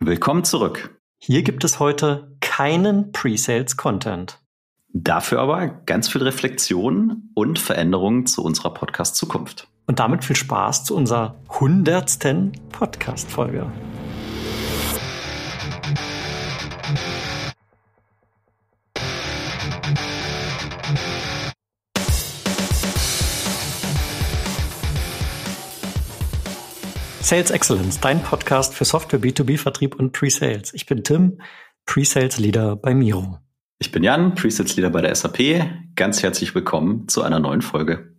Willkommen zurück. Hier gibt es heute keinen Pre-Sales-Content. Dafür aber ganz viel Reflexion und Veränderungen zu unserer Podcast-Zukunft. Und damit viel Spaß zu unserer hundertsten Podcast-Folge. Sales Excellence, dein Podcast für Software B2B-Vertrieb und Pre-Sales. Ich bin Tim, Pre-Sales Leader bei Miro. Ich bin Jan, Pre-Sales Leader bei der SAP. Ganz herzlich willkommen zu einer neuen Folge.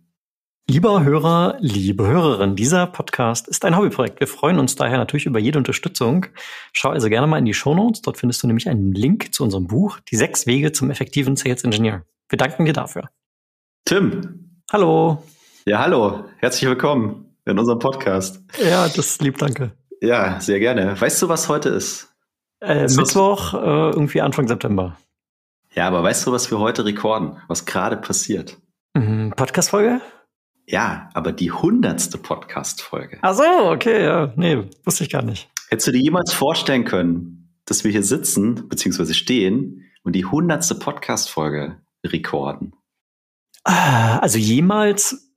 Lieber Hörer, liebe Hörerin, dieser Podcast ist ein Hobbyprojekt. Wir freuen uns daher natürlich über jede Unterstützung. Schau also gerne mal in die Show Notes. Dort findest du nämlich einen Link zu unserem Buch, Die sechs Wege zum effektiven Sales Engineer. Wir danken dir dafür. Tim. Hallo. Ja, hallo. Herzlich willkommen in unserem Podcast. Ja, das lieb, danke. Ja, sehr gerne. Weißt du, was heute ist? Äh, Mittwoch, äh, irgendwie Anfang September. Ja, aber weißt du, was wir heute rekorden? Was gerade passiert? Mhm, Podcast-Folge? Ja, aber die hundertste Podcast-Folge. Ach so, okay, ja. Nee, wusste ich gar nicht. Hättest du dir jemals vorstellen können, dass wir hier sitzen, beziehungsweise stehen und die hundertste Podcast-Folge rekorden? Ah, also jemals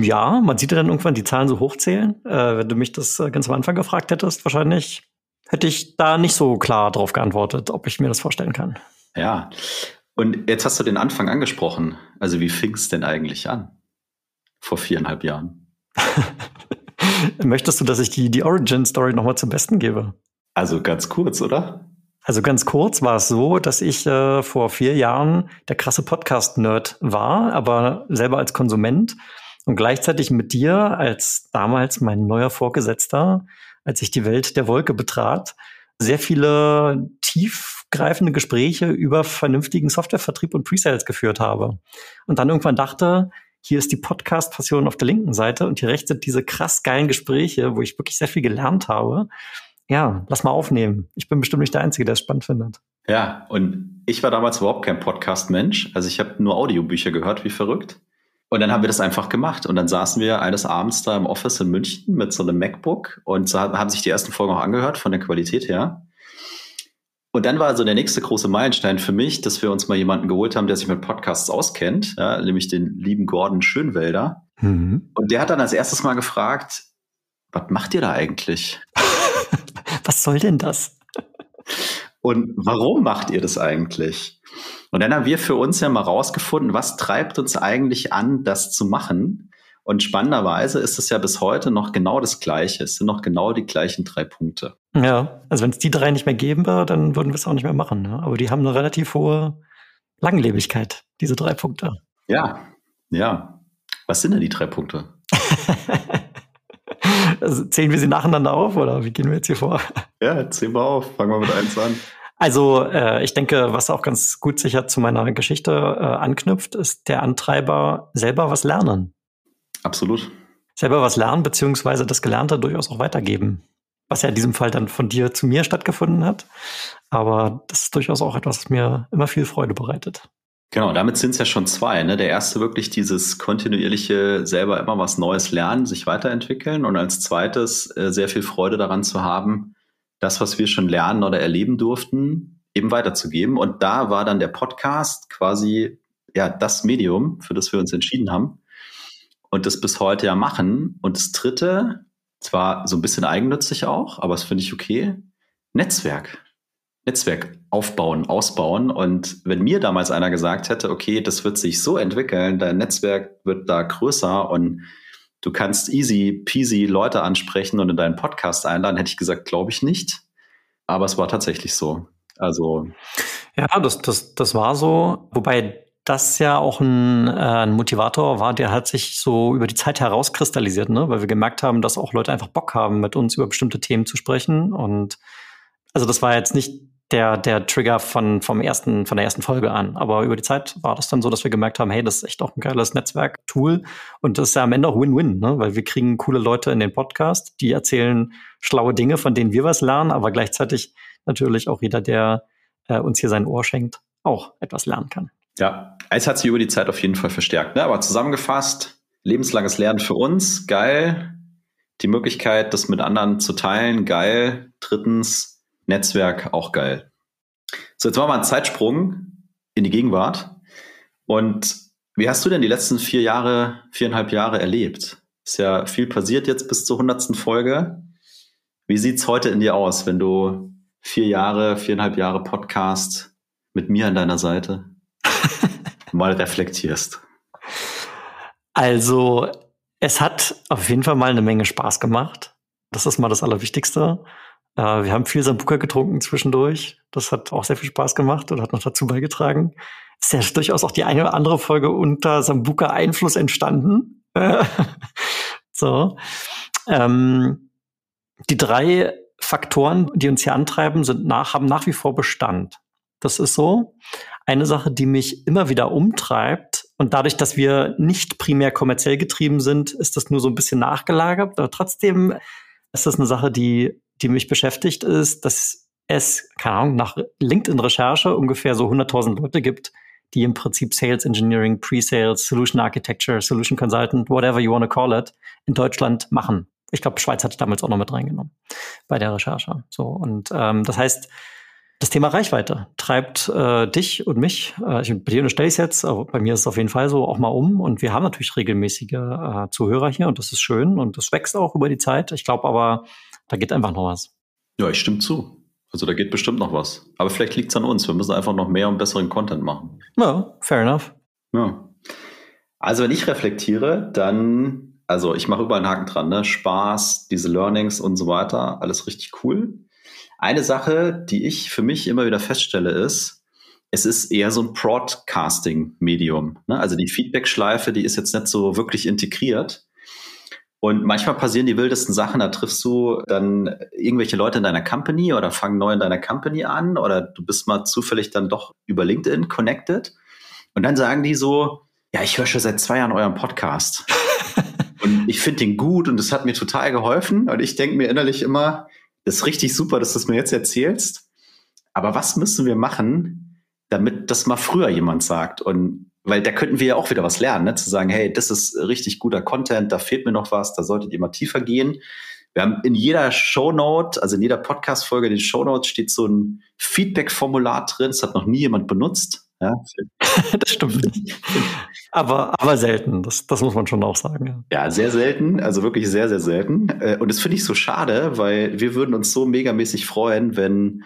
ja, man sieht ja dann irgendwann die Zahlen so hochzählen. Äh, wenn du mich das äh, ganz am Anfang gefragt hättest, wahrscheinlich hätte ich da nicht so klar drauf geantwortet, ob ich mir das vorstellen kann. Ja, und jetzt hast du den Anfang angesprochen. Also wie fing es denn eigentlich an? Vor viereinhalb Jahren. Möchtest du, dass ich die, die Origin-Story nochmal zum Besten gebe? Also ganz kurz, oder? Also ganz kurz war es so, dass ich äh, vor vier Jahren der krasse Podcast-Nerd war, aber selber als Konsument und gleichzeitig mit dir als damals mein neuer Vorgesetzter, als ich die Welt der Wolke betrat, sehr viele tiefgreifende Gespräche über vernünftigen Softwarevertrieb und Presales geführt habe. Und dann irgendwann dachte, hier ist die Podcast-Passion auf der linken Seite und hier rechts sind diese krass geilen Gespräche, wo ich wirklich sehr viel gelernt habe. Ja, lass mal aufnehmen. Ich bin bestimmt nicht der Einzige, der es spannend findet. Ja, und ich war damals überhaupt kein Podcast-Mensch. Also ich habe nur Audiobücher gehört, wie verrückt. Und dann haben wir das einfach gemacht. Und dann saßen wir eines Abends da im Office in München mit so einem MacBook und so haben sich die ersten Folgen auch angehört von der Qualität her. Und dann war so der nächste große Meilenstein für mich, dass wir uns mal jemanden geholt haben, der sich mit Podcasts auskennt, ja, nämlich den lieben Gordon Schönwelder. Mhm. Und der hat dann als erstes mal gefragt, was macht ihr da eigentlich? was soll denn das? Und warum macht ihr das eigentlich? Und dann haben wir für uns ja mal rausgefunden, was treibt uns eigentlich an, das zu machen. Und spannenderweise ist es ja bis heute noch genau das Gleiche. Es sind noch genau die gleichen drei Punkte. Ja, also wenn es die drei nicht mehr geben würde, dann würden wir es auch nicht mehr machen. Ne? Aber die haben eine relativ hohe Langlebigkeit, diese drei Punkte. Ja, ja. Was sind denn die drei Punkte? also zählen wir sie nacheinander auf oder wie gehen wir jetzt hier vor? Ja, zählen wir auf. Fangen wir mit eins an. Also äh, ich denke, was auch ganz gut sicher zu meiner Geschichte äh, anknüpft, ist der Antreiber selber was lernen. Absolut. Selber was lernen, beziehungsweise das Gelernte durchaus auch weitergeben. Was ja in diesem Fall dann von dir zu mir stattgefunden hat. Aber das ist durchaus auch etwas, was mir immer viel Freude bereitet. Genau, damit sind es ja schon zwei. Ne? Der erste wirklich dieses kontinuierliche selber immer was Neues lernen, sich weiterentwickeln und als zweites äh, sehr viel Freude daran zu haben, das, was wir schon lernen oder erleben durften, eben weiterzugeben. Und da war dann der Podcast quasi ja das Medium, für das wir uns entschieden haben und das bis heute ja machen. Und das dritte, zwar so ein bisschen eigennützig auch, aber das finde ich okay, Netzwerk. Netzwerk aufbauen, ausbauen. Und wenn mir damals einer gesagt hätte, okay, das wird sich so entwickeln, dein Netzwerk wird da größer und du kannst easy peasy Leute ansprechen und in deinen Podcast einladen, hätte ich gesagt, glaube ich nicht. Aber es war tatsächlich so. Also. Ja, das, das, das war so. Wobei das ja auch ein, äh, ein Motivator war, der hat sich so über die Zeit herauskristallisiert, ne? weil wir gemerkt haben, dass auch Leute einfach Bock haben, mit uns über bestimmte Themen zu sprechen. Und also das war jetzt nicht der, der Trigger von, vom ersten, von der ersten Folge an. Aber über die Zeit war das dann so, dass wir gemerkt haben, hey, das ist echt auch ein geiles Netzwerk-Tool. Und das ist ja am Ende auch Win-Win, ne? weil wir kriegen coole Leute in den Podcast, die erzählen schlaue Dinge, von denen wir was lernen, aber gleichzeitig natürlich auch jeder, der äh, uns hier sein Ohr schenkt, auch etwas lernen kann. Ja, es hat sich über die Zeit auf jeden Fall verstärkt. Ne? Aber zusammengefasst, lebenslanges Lernen für uns, geil. Die Möglichkeit, das mit anderen zu teilen, geil. Drittens, Netzwerk auch geil. So, jetzt machen wir einen Zeitsprung in die Gegenwart. Und wie hast du denn die letzten vier Jahre, viereinhalb Jahre erlebt? Ist ja viel passiert jetzt bis zur hundertsten Folge. Wie sieht's heute in dir aus, wenn du vier Jahre, viereinhalb Jahre Podcast mit mir an deiner Seite mal reflektierst? Also, es hat auf jeden Fall mal eine Menge Spaß gemacht. Das ist mal das Allerwichtigste. Äh, wir haben viel Sambuka getrunken zwischendurch. Das hat auch sehr viel Spaß gemacht und hat noch dazu beigetragen. Ist ja durchaus auch die eine oder andere Folge unter Sambuka-Einfluss entstanden. so. Ähm, die drei Faktoren, die uns hier antreiben, sind nach, haben nach wie vor Bestand. Das ist so. Eine Sache, die mich immer wieder umtreibt, und dadurch, dass wir nicht primär kommerziell getrieben sind, ist das nur so ein bisschen nachgelagert. Aber trotzdem ist das eine Sache, die, die mich beschäftigt, ist, dass es, keine Ahnung, nach LinkedIn-Recherche ungefähr so 100.000 Leute gibt, die im Prinzip Sales Engineering, Pre-Sales, Solution Architecture, Solution Consultant, whatever you want to call it, in Deutschland machen. Ich glaube, Schweiz hatte damals auch noch mit reingenommen bei der Recherche. So und ähm, das heißt, das Thema Reichweite treibt äh, dich und mich, äh, ich, bei dir unterstelle ich es jetzt, aber bei mir ist es auf jeden Fall so, auch mal um. Und wir haben natürlich regelmäßige äh, Zuhörer hier und das ist schön und das wächst auch über die Zeit. Ich glaube aber, da geht einfach noch was. Ja, ich stimme zu. Also da geht bestimmt noch was. Aber vielleicht liegt es an uns. Wir müssen einfach noch mehr und besseren Content machen. Ja, fair enough. Ja. Also wenn ich reflektiere, dann also ich mache überall einen Haken dran, ne? Spaß, diese Learnings und so weiter, alles richtig cool. Eine Sache, die ich für mich immer wieder feststelle, ist, es ist eher so ein Broadcasting-Medium. Ne? Also die Feedback-Schleife, die ist jetzt nicht so wirklich integriert. Und manchmal passieren die wildesten Sachen, da triffst du dann irgendwelche Leute in deiner Company oder fangen neu in deiner Company an oder du bist mal zufällig dann doch über LinkedIn connected. Und dann sagen die so, ja, ich höre schon seit zwei Jahren euren Podcast. Und ich finde den gut und das hat mir total geholfen. Und ich denke mir innerlich immer, das ist richtig super, dass du es mir jetzt erzählst. Aber was müssen wir machen, damit das mal früher jemand sagt? Und weil da könnten wir ja auch wieder was lernen, ne? zu sagen, hey, das ist richtig guter Content, da fehlt mir noch was, da solltet ihr mal tiefer gehen. Wir haben in jeder Shownote, also in jeder Podcast-Folge, in den Shownotes steht so ein Feedback-Formular drin. Das hat noch nie jemand benutzt. Ja. das stimmt nicht. Aber, aber selten, das, das muss man schon auch sagen. Ja. sehr selten, also wirklich sehr, sehr selten. Äh, und das finde ich so schade, weil wir würden uns so megamäßig freuen, wenn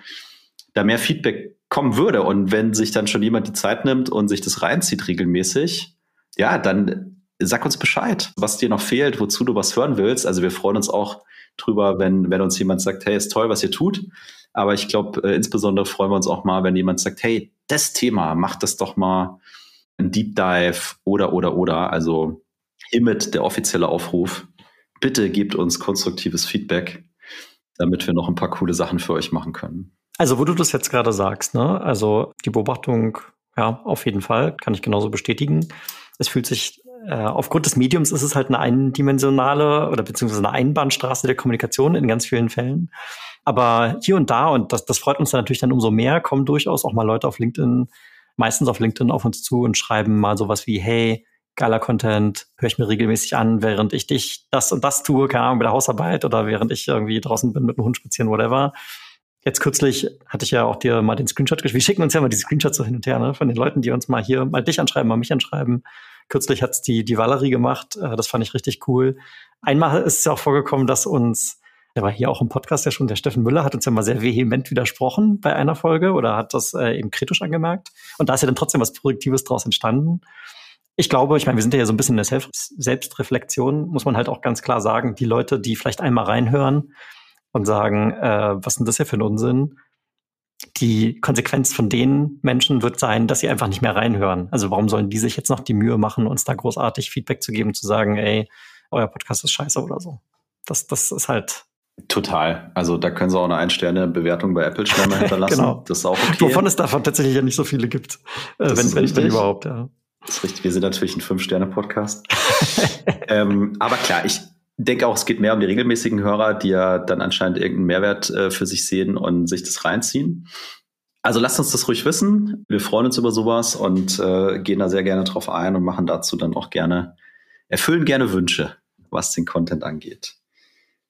da mehr Feedback kommen würde und wenn sich dann schon jemand die Zeit nimmt und sich das reinzieht regelmäßig, ja, dann sag uns Bescheid, was dir noch fehlt, wozu du was hören willst. Also wir freuen uns auch drüber, wenn, wenn uns jemand sagt, hey, ist toll, was ihr tut. Aber ich glaube, äh, insbesondere freuen wir uns auch mal, wenn jemand sagt, hey, das Thema, macht das doch mal ein Deep Dive oder, oder, oder. Also hiermit der offizielle Aufruf. Bitte gebt uns konstruktives Feedback, damit wir noch ein paar coole Sachen für euch machen können. Also, wo du das jetzt gerade sagst, ne? Also die Beobachtung, ja, auf jeden Fall, kann ich genauso bestätigen. Es fühlt sich äh, aufgrund des Mediums ist es halt eine eindimensionale oder beziehungsweise eine Einbahnstraße der Kommunikation in ganz vielen Fällen. Aber hier und da, und das, das freut uns dann natürlich dann umso mehr, kommen durchaus auch mal Leute auf LinkedIn, meistens auf LinkedIn auf uns zu und schreiben mal sowas wie, hey, geiler Content, höre ich mir regelmäßig an, während ich dich das und das tue, keine Ahnung, bei der Hausarbeit oder während ich irgendwie draußen bin mit dem Hund spazieren, whatever. Jetzt kürzlich hatte ich ja auch dir mal den Screenshot geschickt. Wir schicken uns ja mal die Screenshots so hin und her, ne, von den Leuten, die uns mal hier mal dich anschreiben, mal mich anschreiben. Kürzlich hat's die, die Valerie gemacht. Äh, das fand ich richtig cool. Einmal ist es ja auch vorgekommen, dass uns der war hier auch im Podcast ja schon, der Steffen Müller hat uns ja mal sehr vehement widersprochen bei einer Folge oder hat das äh, eben kritisch angemerkt. Und da ist ja dann trotzdem was Produktives draus entstanden. Ich glaube, ich meine, wir sind ja so ein bisschen in der Selbst Selbstreflexion, muss man halt auch ganz klar sagen, die Leute, die vielleicht einmal reinhören und sagen, äh, was ist denn das hier für ein Unsinn? Die Konsequenz von den Menschen wird sein, dass sie einfach nicht mehr reinhören. Also warum sollen die sich jetzt noch die Mühe machen, uns da großartig Feedback zu geben, zu sagen, ey, euer Podcast ist scheiße oder so. Das, das ist halt, Total. Also da können Sie auch eine Ein-Sterne-Bewertung bei Apple schnell mal hinterlassen. genau. Das ist auch okay. Wovon es davon tatsächlich ja nicht so viele gibt. Äh, wenn, wenn, wenn überhaupt, ja. Das ist richtig. Wir sind natürlich ein Fünf-Sterne-Podcast. ähm, aber klar, ich denke auch, es geht mehr um die regelmäßigen Hörer, die ja dann anscheinend irgendeinen Mehrwert äh, für sich sehen und sich das reinziehen. Also lasst uns das ruhig wissen. Wir freuen uns über sowas und äh, gehen da sehr gerne drauf ein und machen dazu dann auch gerne, erfüllen gerne Wünsche, was den Content angeht.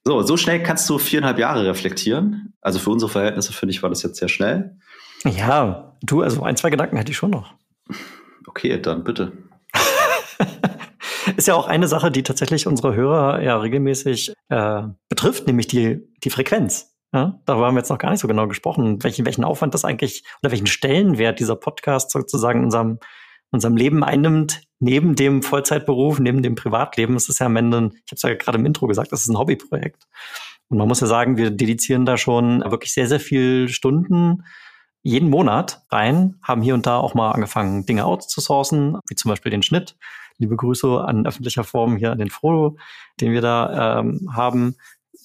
So, so schnell kannst du viereinhalb Jahre reflektieren. Also für unsere Verhältnisse, finde ich, war das jetzt sehr schnell. Ja, du, also ein, zwei Gedanken hätte ich schon noch. Okay, dann bitte. Ist ja auch eine Sache, die tatsächlich unsere Hörer ja regelmäßig äh, betrifft, nämlich die, die Frequenz. Ja, darüber haben wir jetzt noch gar nicht so genau gesprochen, welchen, welchen Aufwand das eigentlich oder welchen Stellenwert dieser Podcast sozusagen in unserem, unserem Leben einnimmt, neben dem Vollzeitberuf, neben dem Privatleben. Es ist ja am Ende, ich habe es ja gerade im Intro gesagt, das ist ein Hobbyprojekt. Und man muss ja sagen, wir dedizieren da schon wirklich sehr, sehr viel Stunden jeden Monat rein, haben hier und da auch mal angefangen, Dinge outzusourcen, wie zum Beispiel den Schnitt. Liebe Grüße an öffentlicher Form hier an den Frodo, den wir da ähm, haben.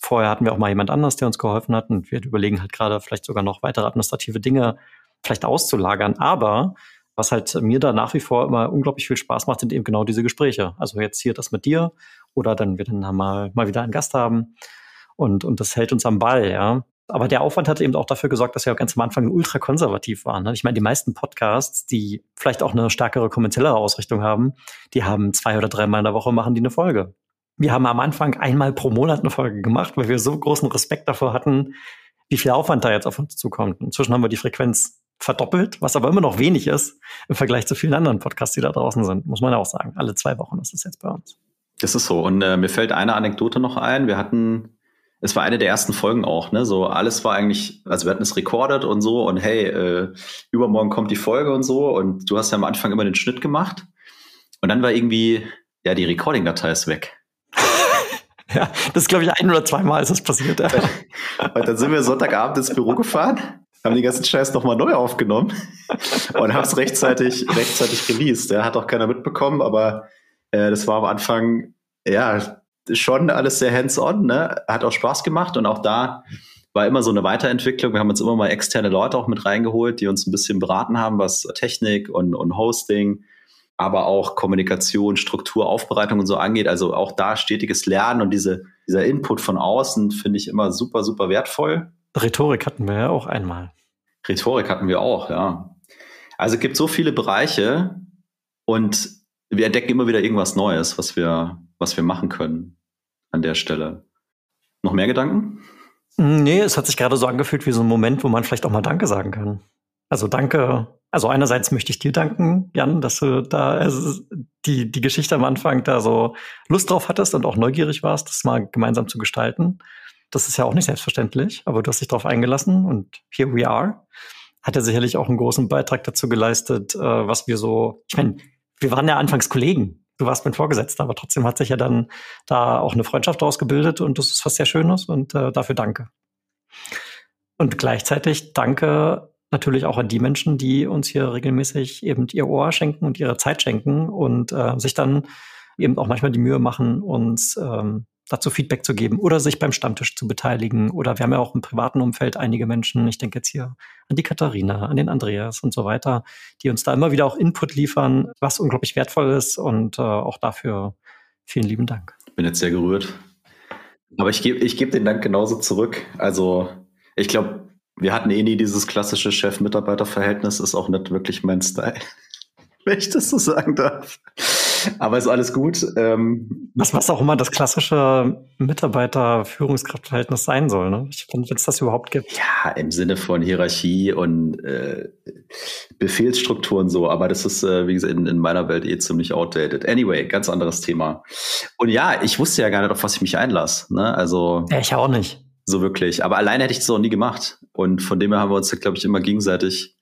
Vorher hatten wir auch mal jemand anders, der uns geholfen hat und wir überlegen halt gerade vielleicht sogar noch weitere administrative Dinge vielleicht auszulagern. Aber was halt mir da nach wie vor immer unglaublich viel Spaß macht, sind eben genau diese Gespräche. Also jetzt hier das mit dir oder dann wir dann mal, mal wieder einen Gast haben und, und das hält uns am Ball, ja. Aber der Aufwand hat eben auch dafür gesorgt, dass wir ganz am Anfang ultra konservativ waren. Ne? Ich meine, die meisten Podcasts, die vielleicht auch eine stärkere kommerziellere Ausrichtung haben, die haben zwei oder dreimal in der Woche machen die eine Folge. Wir haben am Anfang einmal pro Monat eine Folge gemacht, weil wir so großen Respekt davor hatten, wie viel Aufwand da jetzt auf uns zukommt. Inzwischen haben wir die Frequenz verdoppelt, was aber immer noch wenig ist im Vergleich zu vielen anderen Podcasts, die da draußen sind, muss man ja auch sagen. Alle zwei Wochen ist es jetzt bei uns. Das ist so. Und äh, mir fällt eine Anekdote noch ein. Wir hatten, es war eine der ersten Folgen auch, ne? So alles war eigentlich, also wir hatten es recorded und so und hey, äh, übermorgen kommt die Folge und so. Und du hast ja am Anfang immer den Schnitt gemacht. Und dann war irgendwie, ja, die Recording-Datei ist weg. Ja, das ist, glaube ich, ein oder zweimal ist das passiert. Ja. Und dann sind wir Sonntagabend ins Büro gefahren, haben den ganzen Scheiß nochmal neu aufgenommen und haben es rechtzeitig, rechtzeitig released. Ja, hat auch keiner mitbekommen, aber äh, das war am Anfang, ja, schon alles sehr hands-on, ne? Hat auch Spaß gemacht und auch da war immer so eine Weiterentwicklung. Wir haben uns immer mal externe Leute auch mit reingeholt, die uns ein bisschen beraten haben, was Technik und, und Hosting aber auch Kommunikation, Struktur, Aufbereitung und so angeht. Also auch da stetiges Lernen und diese, dieser Input von außen finde ich immer super, super wertvoll. Rhetorik hatten wir ja auch einmal. Rhetorik hatten wir auch, ja. Also es gibt so viele Bereiche und wir entdecken immer wieder irgendwas Neues, was wir, was wir machen können an der Stelle. Noch mehr Gedanken? Nee, es hat sich gerade so angefühlt wie so ein Moment, wo man vielleicht auch mal Danke sagen kann. Also danke also einerseits möchte ich dir danken, Jan, dass du da also die, die Geschichte am Anfang da so Lust drauf hattest und auch neugierig warst, das mal gemeinsam zu gestalten. Das ist ja auch nicht selbstverständlich, aber du hast dich darauf eingelassen und here we are. Hat er sicherlich auch einen großen Beitrag dazu geleistet, äh, was wir so, ich meine, wir waren ja anfangs Kollegen. Du warst mein Vorgesetzter, aber trotzdem hat sich ja dann da auch eine Freundschaft daraus gebildet und das ist was sehr Schönes und äh, dafür danke. Und gleichzeitig danke natürlich auch an die Menschen, die uns hier regelmäßig eben ihr Ohr schenken und ihre Zeit schenken und äh, sich dann eben auch manchmal die Mühe machen, uns ähm, dazu Feedback zu geben oder sich beim Stammtisch zu beteiligen. Oder wir haben ja auch im privaten Umfeld einige Menschen, ich denke jetzt hier an die Katharina, an den Andreas und so weiter, die uns da immer wieder auch Input liefern, was unglaublich wertvoll ist und äh, auch dafür vielen lieben Dank. Bin jetzt sehr gerührt. Aber ich gebe ich geb den Dank genauso zurück. Also ich glaube, wir hatten eh nie dieses klassische Chef-Mitarbeiter-Verhältnis, ist auch nicht wirklich mein Style, wenn ich das so sagen darf. Aber ist alles gut. Ähm, was, was auch immer das klassische Mitarbeiter-Führungskraftverhältnis sein soll, ne? Ich finde, wenn es das überhaupt gibt. Ja, im Sinne von Hierarchie und äh, Befehlsstrukturen so, aber das ist, äh, wie gesagt, in, in meiner Welt eh ziemlich outdated. Anyway, ganz anderes Thema. Und ja, ich wusste ja gar nicht, auf was ich mich einlasse. Ne? Also, ja, ich auch nicht so wirklich. Aber alleine hätte ich das auch nie gemacht. Und von dem her haben wir uns, glaube ich, immer gegenseitig,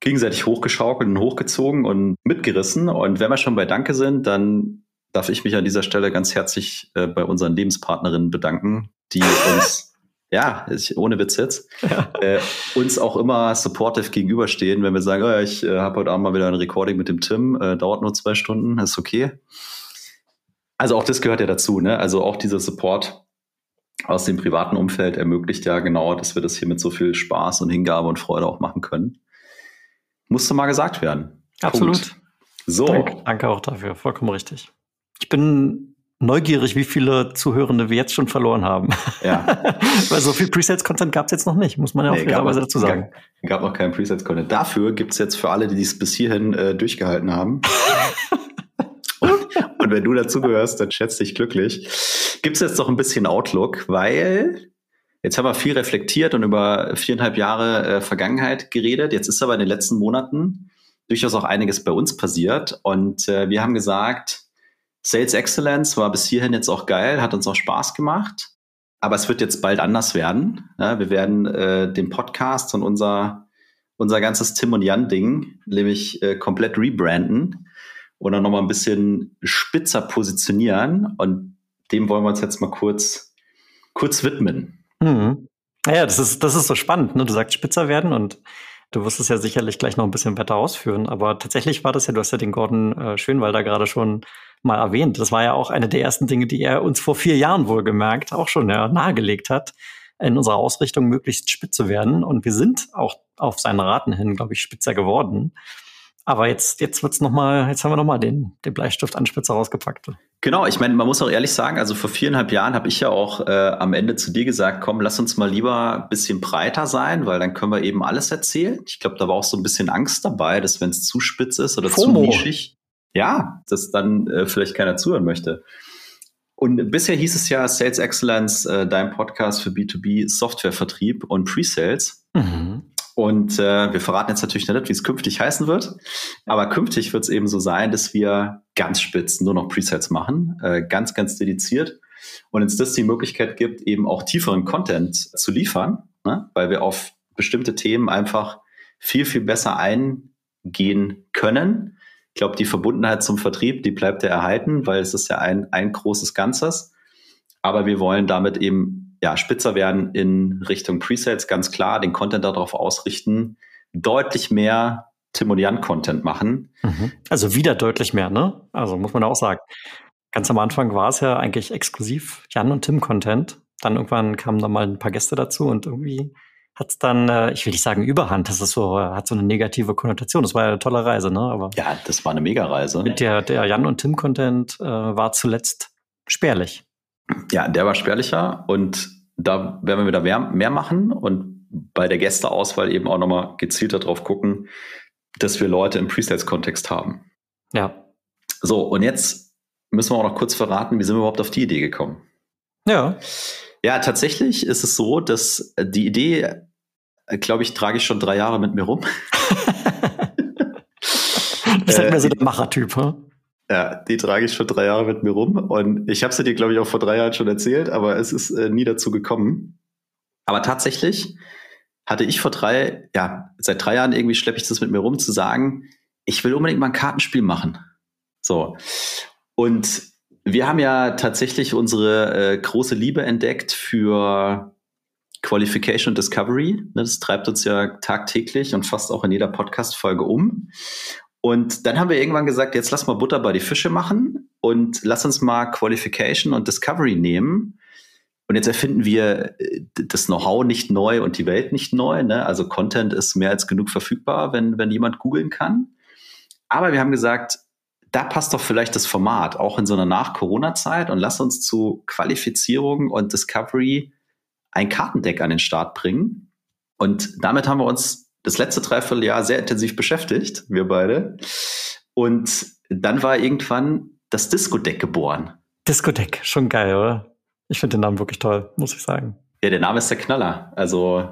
gegenseitig hochgeschaukelt und hochgezogen und mitgerissen. Und wenn wir schon bei Danke sind, dann darf ich mich an dieser Stelle ganz herzlich äh, bei unseren Lebenspartnerinnen bedanken, die uns, ja, ich, ohne Witz jetzt, äh, uns auch immer supportive gegenüberstehen, wenn wir sagen, oh, ich äh, habe heute Abend mal wieder ein Recording mit dem Tim, äh, dauert nur zwei Stunden, ist okay. Also auch das gehört ja dazu, ne? Also auch dieser Support aus dem privaten Umfeld ermöglicht ja genau, dass wir das hier mit so viel Spaß und Hingabe und Freude auch machen können. Musste mal gesagt werden. Absolut. Punkt. So. Danke, danke auch dafür. Vollkommen richtig. Ich bin neugierig, wie viele Zuhörende wir jetzt schon verloren haben. Ja. Weil so viel Presets-Content gab es jetzt noch nicht, muss man ja nee, auch fairerweise dazu sagen. Gab, gab noch keinen Presets-Content. Dafür gibt es jetzt für alle, die es bis hierhin äh, durchgehalten haben, und Und wenn du dazugehörst, dann schätze dich glücklich. Gibt es jetzt doch ein bisschen Outlook, weil jetzt haben wir viel reflektiert und über viereinhalb Jahre äh, Vergangenheit geredet. Jetzt ist aber in den letzten Monaten durchaus auch einiges bei uns passiert. Und äh, wir haben gesagt, Sales Excellence war bis hierhin jetzt auch geil, hat uns auch Spaß gemacht. Aber es wird jetzt bald anders werden. Ja, wir werden äh, den Podcast und unser, unser ganzes Tim und Jan-Ding nämlich äh, komplett rebranden und dann nochmal ein bisschen spitzer positionieren. Und dem wollen wir uns jetzt mal kurz, kurz widmen. Mhm. Ja, das ist, das ist so spannend. Ne? Du sagst spitzer werden und du wirst es ja sicherlich gleich noch ein bisschen weiter ausführen. Aber tatsächlich war das ja, du hast ja den Gordon äh, Schönwalder gerade schon mal erwähnt. Das war ja auch eine der ersten Dinge, die er uns vor vier Jahren wohlgemerkt auch schon ja, nahegelegt hat, in unserer Ausrichtung möglichst spitz zu werden. Und wir sind auch auf seinen Raten hin, glaube ich, spitzer geworden. Aber jetzt, jetzt wird's noch mal, jetzt haben wir noch mal den, den Bleistift-Anspitzer rausgepackt. Genau, ich meine, man muss auch ehrlich sagen, also vor viereinhalb Jahren habe ich ja auch äh, am Ende zu dir gesagt, komm, lass uns mal lieber ein bisschen breiter sein, weil dann können wir eben alles erzählen. Ich glaube, da war auch so ein bisschen Angst dabei, dass wenn es zu spitz ist oder FOMO. zu nischig, ja, dass dann äh, vielleicht keiner zuhören möchte. Und bisher hieß es ja Sales Excellence, äh, dein Podcast für B2B Softwarevertrieb und Pre-Sales. Mhm. Und äh, wir verraten jetzt natürlich nicht, wie es künftig heißen wird. Aber künftig wird es eben so sein, dass wir ganz spitz nur noch Presets machen, äh, ganz, ganz dediziert. Und uns das die Möglichkeit gibt, eben auch tieferen Content zu liefern, ne? weil wir auf bestimmte Themen einfach viel, viel besser eingehen können. Ich glaube, die Verbundenheit zum Vertrieb, die bleibt ja erhalten, weil es ist ja ein, ein großes Ganzes. Aber wir wollen damit eben ja, spitzer werden in Richtung Presets, ganz klar, den Content darauf ausrichten, deutlich mehr Tim und Jan Content machen. Mhm. Also wieder deutlich mehr, ne? Also muss man auch sagen. Ganz am Anfang war es ja eigentlich exklusiv Jan und Tim Content. Dann irgendwann kamen da mal ein paar Gäste dazu und irgendwie hat es dann, äh, ich will nicht sagen Überhand, das ist so, hat so eine negative Konnotation. Das war ja eine tolle Reise, ne? Aber ja, das war eine Mega-Reise. Der, der Jan und Tim Content äh, war zuletzt spärlich. Ja, der war spärlicher und da werden wir wieder mehr, mehr machen und bei der Gästeauswahl eben auch nochmal gezielter drauf gucken, dass wir Leute im Presales-Kontext haben. Ja. So, und jetzt müssen wir auch noch kurz verraten, wie sind wir überhaupt auf die Idee gekommen? Ja. Ja, tatsächlich ist es so, dass die Idee, glaube ich, trage ich schon drei Jahre mit mir rum. Du bist halt mehr so der Machertyp, hm? Ja, die trage ich schon drei Jahre mit mir rum. Und ich habe sie dir, glaube ich, auch vor drei Jahren schon erzählt, aber es ist äh, nie dazu gekommen. Aber tatsächlich hatte ich vor drei, ja, seit drei Jahren irgendwie schleppe ich das mit mir rum, zu sagen, ich will unbedingt mal ein Kartenspiel machen. So. Und wir haben ja tatsächlich unsere äh, große Liebe entdeckt für Qualification und Discovery. Das treibt uns ja tagtäglich und fast auch in jeder Podcast-Folge um. Und dann haben wir irgendwann gesagt, jetzt lass mal Butter bei die Fische machen und lass uns mal Qualification und Discovery nehmen. Und jetzt erfinden wir äh, das Know-how nicht neu und die Welt nicht neu. Ne? Also Content ist mehr als genug verfügbar, wenn, wenn jemand googeln kann. Aber wir haben gesagt, da passt doch vielleicht das Format, auch in so einer Nach-Corona-Zeit und lass uns zu Qualifizierung und Discovery ein Kartendeck an den Start bringen. Und damit haben wir uns das letzte Dreivierteljahr sehr intensiv beschäftigt, wir beide. Und dann war irgendwann das Disco-Deck geboren. Disco-Deck, schon geil, oder? Ich finde den Namen wirklich toll, muss ich sagen. Ja, der Name ist der Knaller. Also,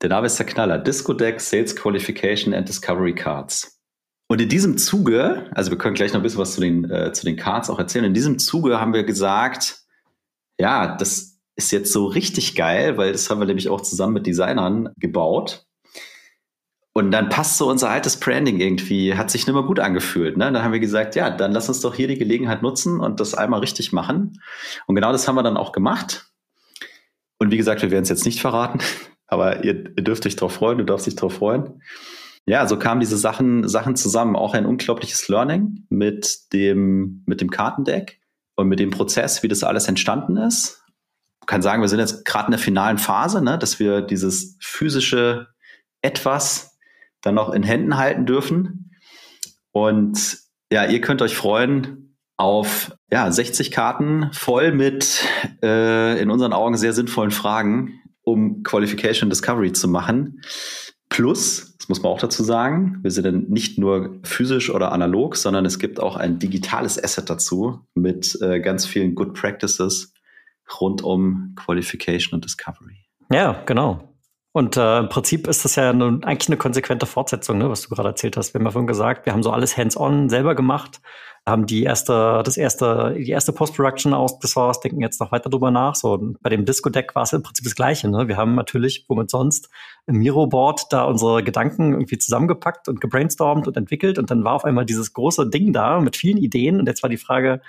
der Name ist der Knaller. Disco-Deck, Sales Qualification and Discovery Cards. Und in diesem Zuge, also wir können gleich noch ein bisschen was zu den, äh, zu den Cards auch erzählen. In diesem Zuge haben wir gesagt, ja, das ist jetzt so richtig geil, weil das haben wir nämlich auch zusammen mit Designern gebaut. Und dann passt so unser altes Branding irgendwie, hat sich nicht mehr gut angefühlt. Ne? Dann haben wir gesagt, ja, dann lass uns doch hier die Gelegenheit nutzen und das einmal richtig machen. Und genau das haben wir dann auch gemacht. Und wie gesagt, wir werden es jetzt nicht verraten, aber ihr, ihr dürft euch drauf freuen, du darfst dich drauf freuen. Ja, so kamen diese Sachen, Sachen zusammen. Auch ein unglaubliches Learning mit dem, mit dem Kartendeck und mit dem Prozess, wie das alles entstanden ist. Ich kann sagen, wir sind jetzt gerade in der finalen Phase, ne, dass wir dieses physische etwas dann noch in Händen halten dürfen. Und ja, ihr könnt euch freuen auf ja, 60 Karten voll mit äh, in unseren Augen sehr sinnvollen Fragen, um Qualification Discovery zu machen. Plus, das muss man auch dazu sagen, wir sind dann nicht nur physisch oder analog, sondern es gibt auch ein digitales Asset dazu mit äh, ganz vielen Good Practices rund um Qualification und Discovery. Ja, genau. Und äh, im Prinzip ist das ja eine, eigentlich eine konsequente Fortsetzung, ne, was du gerade erzählt hast. Wir haben ja vorhin gesagt, wir haben so alles hands-on selber gemacht, haben die erste, das erste, die erste Post-Production ausgesourced, denken jetzt noch weiter drüber nach. So, bei dem Disco-Deck war es im Prinzip das Gleiche. Ne? Wir haben natürlich, womit sonst, im Miro-Board da unsere Gedanken irgendwie zusammengepackt und gebrainstormt und entwickelt. Und dann war auf einmal dieses große Ding da mit vielen Ideen. Und jetzt war die Frage,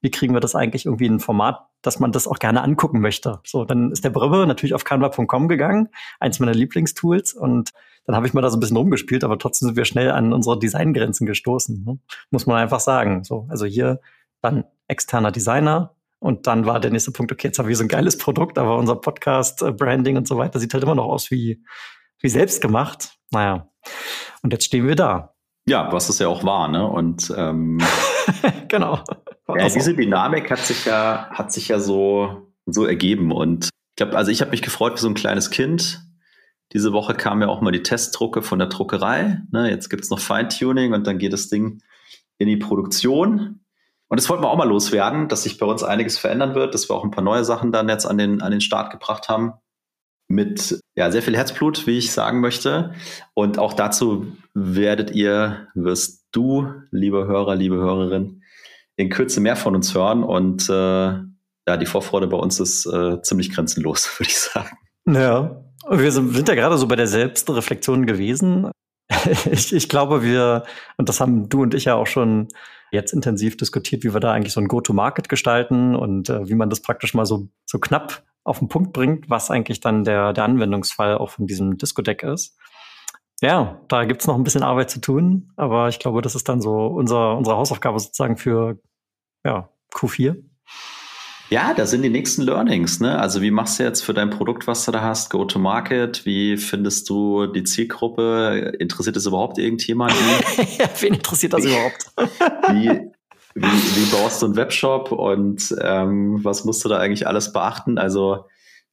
wie kriegen wir das eigentlich irgendwie in ein Format, dass man das auch gerne angucken möchte. So, dann ist der Brille natürlich auf canva.com gegangen, eins meiner Lieblingstools und dann habe ich mal da so ein bisschen rumgespielt, aber trotzdem sind wir schnell an unsere Designgrenzen gestoßen, ne? muss man einfach sagen. So, also hier dann externer Designer und dann war der nächste Punkt, okay, jetzt haben wir so ein geiles Produkt, aber unser Podcast, äh, Branding und so weiter sieht halt immer noch aus wie, wie selbst gemacht. Naja, und jetzt stehen wir da. Ja, was es ja auch war, ne? Und ähm, genau. Ja, diese Dynamik hat sich ja, hat sich ja so, so ergeben. Und ich glaube, also ich habe mich gefreut wie so ein kleines Kind. Diese Woche kam ja auch mal die Testdrucke von der Druckerei. Ne, jetzt gibt's noch Feintuning und dann geht das Ding in die Produktion. Und das wollten wir auch mal loswerden, dass sich bei uns einiges verändern wird, dass wir auch ein paar neue Sachen dann jetzt an den, an den Start gebracht haben. Mit ja, sehr viel Herzblut, wie ich sagen möchte. Und auch dazu werdet ihr, wirst du, liebe Hörer, liebe Hörerin, in Kürze mehr von uns hören. Und äh, ja, die Vorfreude bei uns ist äh, ziemlich grenzenlos, würde ich sagen. Ja, wir sind, ja gerade so bei der Selbstreflexion gewesen. ich, ich glaube, wir, und das haben du und ich ja auch schon jetzt intensiv diskutiert, wie wir da eigentlich so ein Go-to-Market gestalten und äh, wie man das praktisch mal so, so knapp auf den Punkt bringt, was eigentlich dann der, der Anwendungsfall auch von diesem Disco-Deck ist. Ja, da gibt's noch ein bisschen Arbeit zu tun, aber ich glaube, das ist dann so unser, unsere Hausaufgabe sozusagen für ja, Q4. Ja, da sind die nächsten Learnings. Ne? Also wie machst du jetzt für dein Produkt, was du da hast, Go-to-Market? Wie findest du die Zielgruppe? Interessiert es überhaupt irgendjemand? ja, wen interessiert das überhaupt? wie, wie, wie baust du einen Webshop und ähm, was musst du da eigentlich alles beachten? Also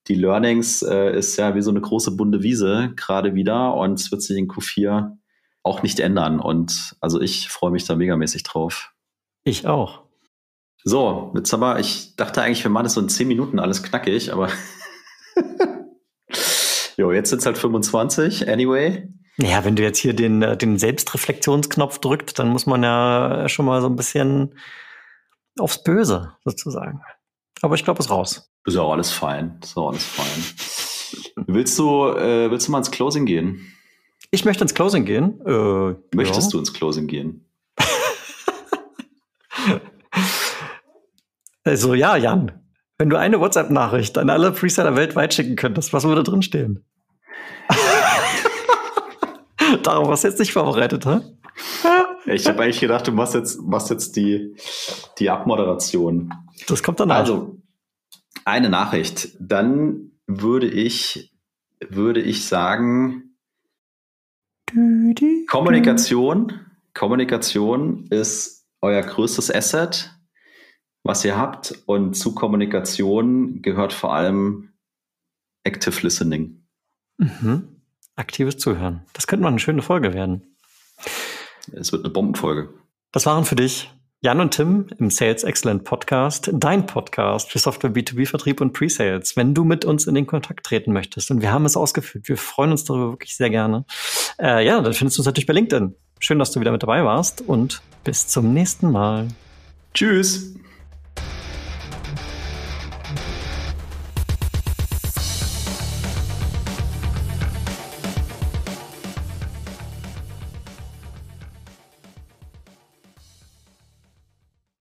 die Learnings äh, ist ja wie so eine große bunte Wiese gerade wieder und es wird sich in Q4 auch nicht ändern. Und also ich freue mich da megamäßig drauf. Ich auch. So, jetzt aber, ich dachte eigentlich, wir machen das so in 10 Minuten alles knackig, aber jo, jetzt sind es halt 25, anyway. Ja, wenn du jetzt hier den, äh, den Selbstreflexionsknopf drückt, dann muss man ja schon mal so ein bisschen aufs Böse sozusagen. Aber ich glaube, es ist raus. Ist ja auch alles fein. Ist auch alles fein. willst du, äh, willst du mal ins Closing gehen? Ich möchte ins Closing gehen. Äh, Möchtest ja. du ins Closing gehen? Also ja, Jan, wenn du eine WhatsApp-Nachricht an alle Preseller weltweit schicken könntest, was würde drin stehen? Darauf hast du jetzt nicht vorbereitet, hä? Ich habe eigentlich gedacht, du machst jetzt, machst jetzt die, die Abmoderation. Das kommt dann Also, eine Nachricht. Dann würde ich, würde ich sagen, Kommunikation. Kommunikation ist euer größtes Asset was ihr habt. Und zu Kommunikation gehört vor allem Active Listening. Mhm. Aktives Zuhören. Das könnte mal eine schöne Folge werden. Es wird eine Bombenfolge. Das waren für dich Jan und Tim im Sales Excellent Podcast, dein Podcast für Software B2B-Vertrieb und Pre-Sales. Wenn du mit uns in den Kontakt treten möchtest, und wir haben es ausgeführt, wir freuen uns darüber wirklich sehr gerne, äh, ja, dann findest du uns natürlich bei LinkedIn. Schön, dass du wieder mit dabei warst und bis zum nächsten Mal. Tschüss.